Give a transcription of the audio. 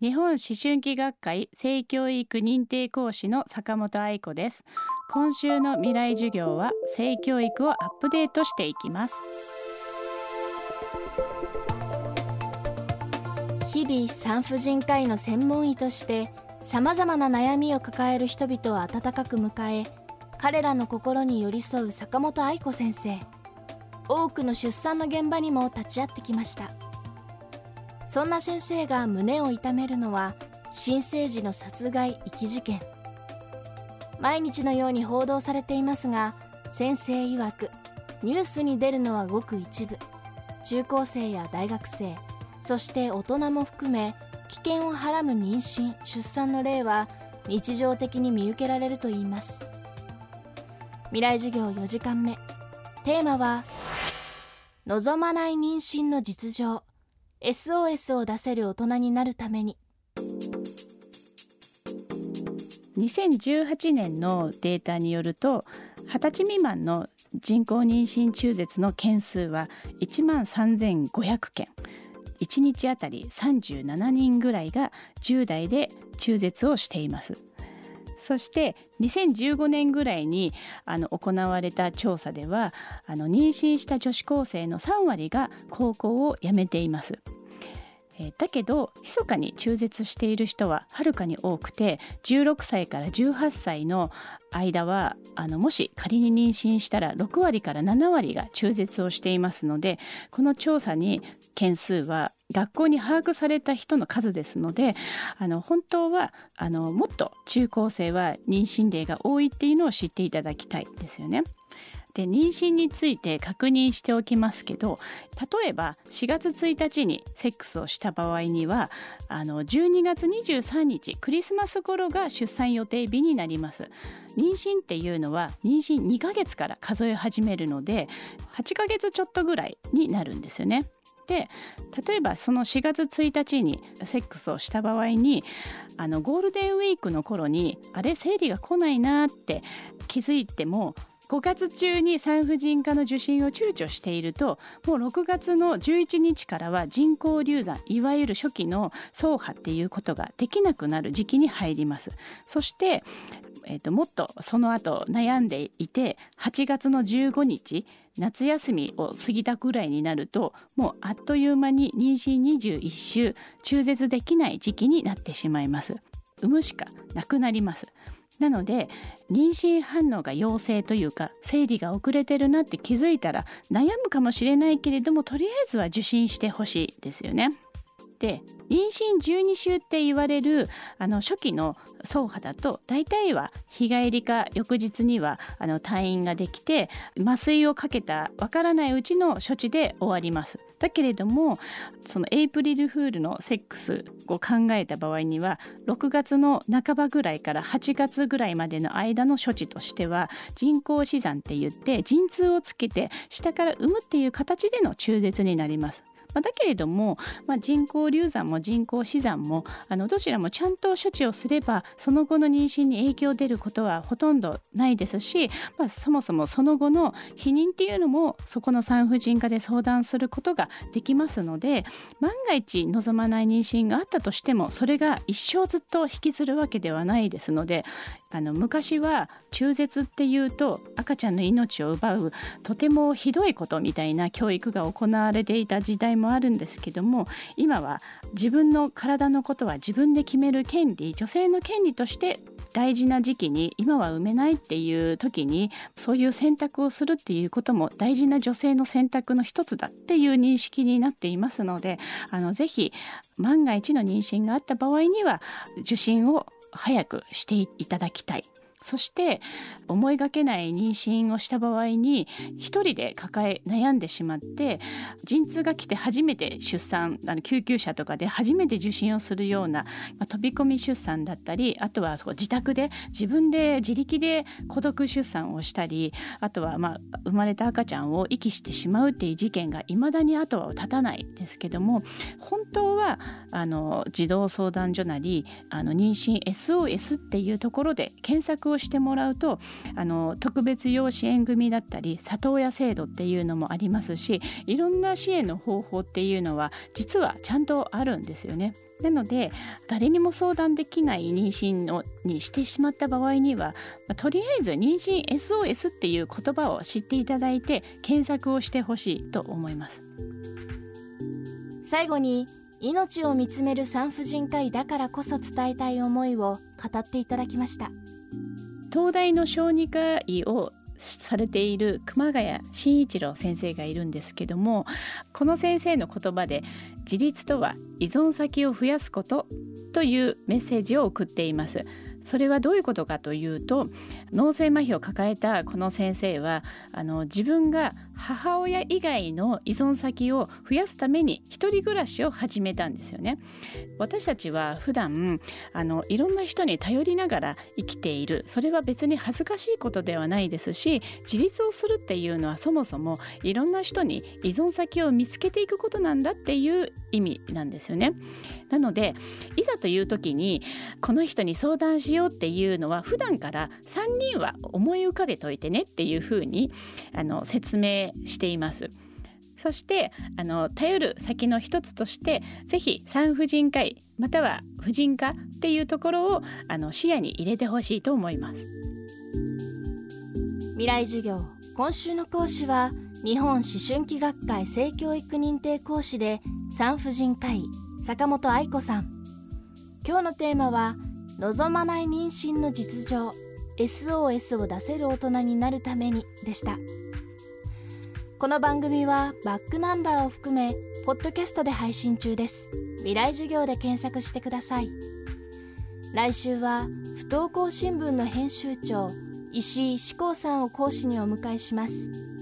日本思春期学会性教育認定講師の坂本愛子です。今週の未来授業は性教育をアップデートしていきます。日々産婦人科医の専門医としてさまざまな悩みを抱える人々を温かく迎え彼らの心に寄り添う坂本愛子先生。多くの出産の現場にも立ち会ってきました。そんな先生が胸を痛めるのは新生児の殺害遺棄事件。毎日のように報道されていますが先生曰くニュースに出るのはごく一部。中高生や大学生そして大人も含め危険をはらむ妊娠出産の例は日常的に見受けられるといいます。未来授業4時間目。テーマは望まない妊娠の実情。SOS を出せる大人になるために。2018年のデータによると20歳未満の人工妊娠中絶の件数は1万3500件。1日あたり37人ぐらいが10代で中絶をしています。そして2015年ぐらいにあの行われた調査ではあの妊娠した女子高生の3割が高校を辞めています。えだけど密かに中絶している人ははるかに多くて16歳から18歳の間はあのもし仮に妊娠したら6割から7割が中絶をしていますのでこの調査に件数は学校に把握された人の数ですのであの本当はあのもっと中高生は妊娠例が多いっていうのを知っていただきたいですよね。で妊娠について確認しておきますけど例えば4月1日にセックスをした場合にはあの12月23日クリスマス頃が出産予定日になります。妊娠っていうのは妊娠2ヶ月から数え始めるので8ヶ月ちょっとぐらいになるんですよね。で例えばその4月1日にセックスをした場合にあのゴールデンウィークの頃にあれ生理が来ないなって気づいても5月中に産婦人科の受診を躊躇しているともう6月の11日からは人工流産いわゆる初期の走破っていうことができなくなる時期に入ります。そしてえーと、もっとその後悩んでいて8月の15日夏休みを過ぎたくらいになるともうあっという間に妊娠21週中絶できない時期になってしまいます。産むしかなくなります。なので妊娠反応が陽性というか生理が遅れてるなって気づいたら悩むかもしれないけれどもとりあえずは受診してほしいですよね。で妊娠12週って言われるあの初期の走破だと大体は日帰りか翌日にはあの退院ができて麻酔をかけたわからないうちの処置で終わります。だけれどもそのエイプリルフールのセックスを考えた場合には6月の半ばぐらいから8月ぐらいまでの間の処置としては人工死産って言って陣痛をつけて下から産むっていう形での中絶になります。まあ、だけれども、まあ、人工流産も人工死産もあのどちらもちゃんと処置をすればその後の妊娠に影響出ることはほとんどないですし、まあ、そもそもその後の避妊っていうのもそこの産婦人科で相談することができますので万が一望まない妊娠があったとしてもそれが一生ずっと引きずるわけではないですのであの昔は中絶っていうと赤ちゃんの命を奪うとてもひどいことみたいな教育が行われていた時代もあるんですけども今は自分の体のことは自分で決める権利女性の権利として大事な時期に今は産めないっていう時にそういう選択をするっていうことも大事な女性の選択の一つだっていう認識になっていますのであのぜひ万が一の妊娠があった場合には受診を早くしていただきたい。そして思いがけない妊娠をした場合に一人で抱え悩んでしまって陣痛が来て初めて出産あの救急車とかで初めて受診をするような、まあ、飛び込み出産だったりあとはそう自宅で自分で自力で孤独出産をしたりあとはまあ生まれた赤ちゃんを遺棄してしまうっていう事件が未だに後は絶たないですけども本当はあの児童相談所なりあの妊娠 SOS っていうところで検索をしてもらうとあの特別養子縁組だったり里親制度っていうのもありますしいろんな支援の方法っていうのは実はちゃんとあるんですよね。なので誰にも相談できない妊娠をにしてしまった場合には、まあ、とりあえず妊娠 SOS っていう言葉を知っていただいて検索をしてほしいと思います最後に命を見つめる産婦人科医だからこそ伝えたい思いを語っていただきました東大の小児科医をされている熊谷慎一郎先生がいるんですけどもこの先生の言葉で自立とは依存先を増やすことというメッセージを送っています。それはどういうことかというと脳性麻痺を抱えたこの先生はあの自分が母親以外の依存先を増やすために一人暮らしを始めたんですよね。私たちは普段あのいろんな人に頼りながら生きている。それは別に恥ずかしいことではないですし自立をするっていうのはそもそもいろんな人に依存先を見つけていくことなんだっていう意味なんですよね。なのでいざという時にこの人に相談しようっていうのは普段から3人は思い浮かべといてねっていうふうにあの説明しています。そしてあの頼る先の一つとしてぜひ産婦人科医または婦人科っていうところをあの視野に入れてほしいと思います。未来授業。今週の講師は日本思春期学会性教育認定講師で産婦人科医坂本愛子さん。今日のテーマは望まない妊娠の実情。SOS を出せる大人になるためにでした。この番組はバックナンバーを含めポッドキャストで配信中です。未来授業で検索してください。来週は不登校新聞の編集長石井志功さんを講師にお迎えします。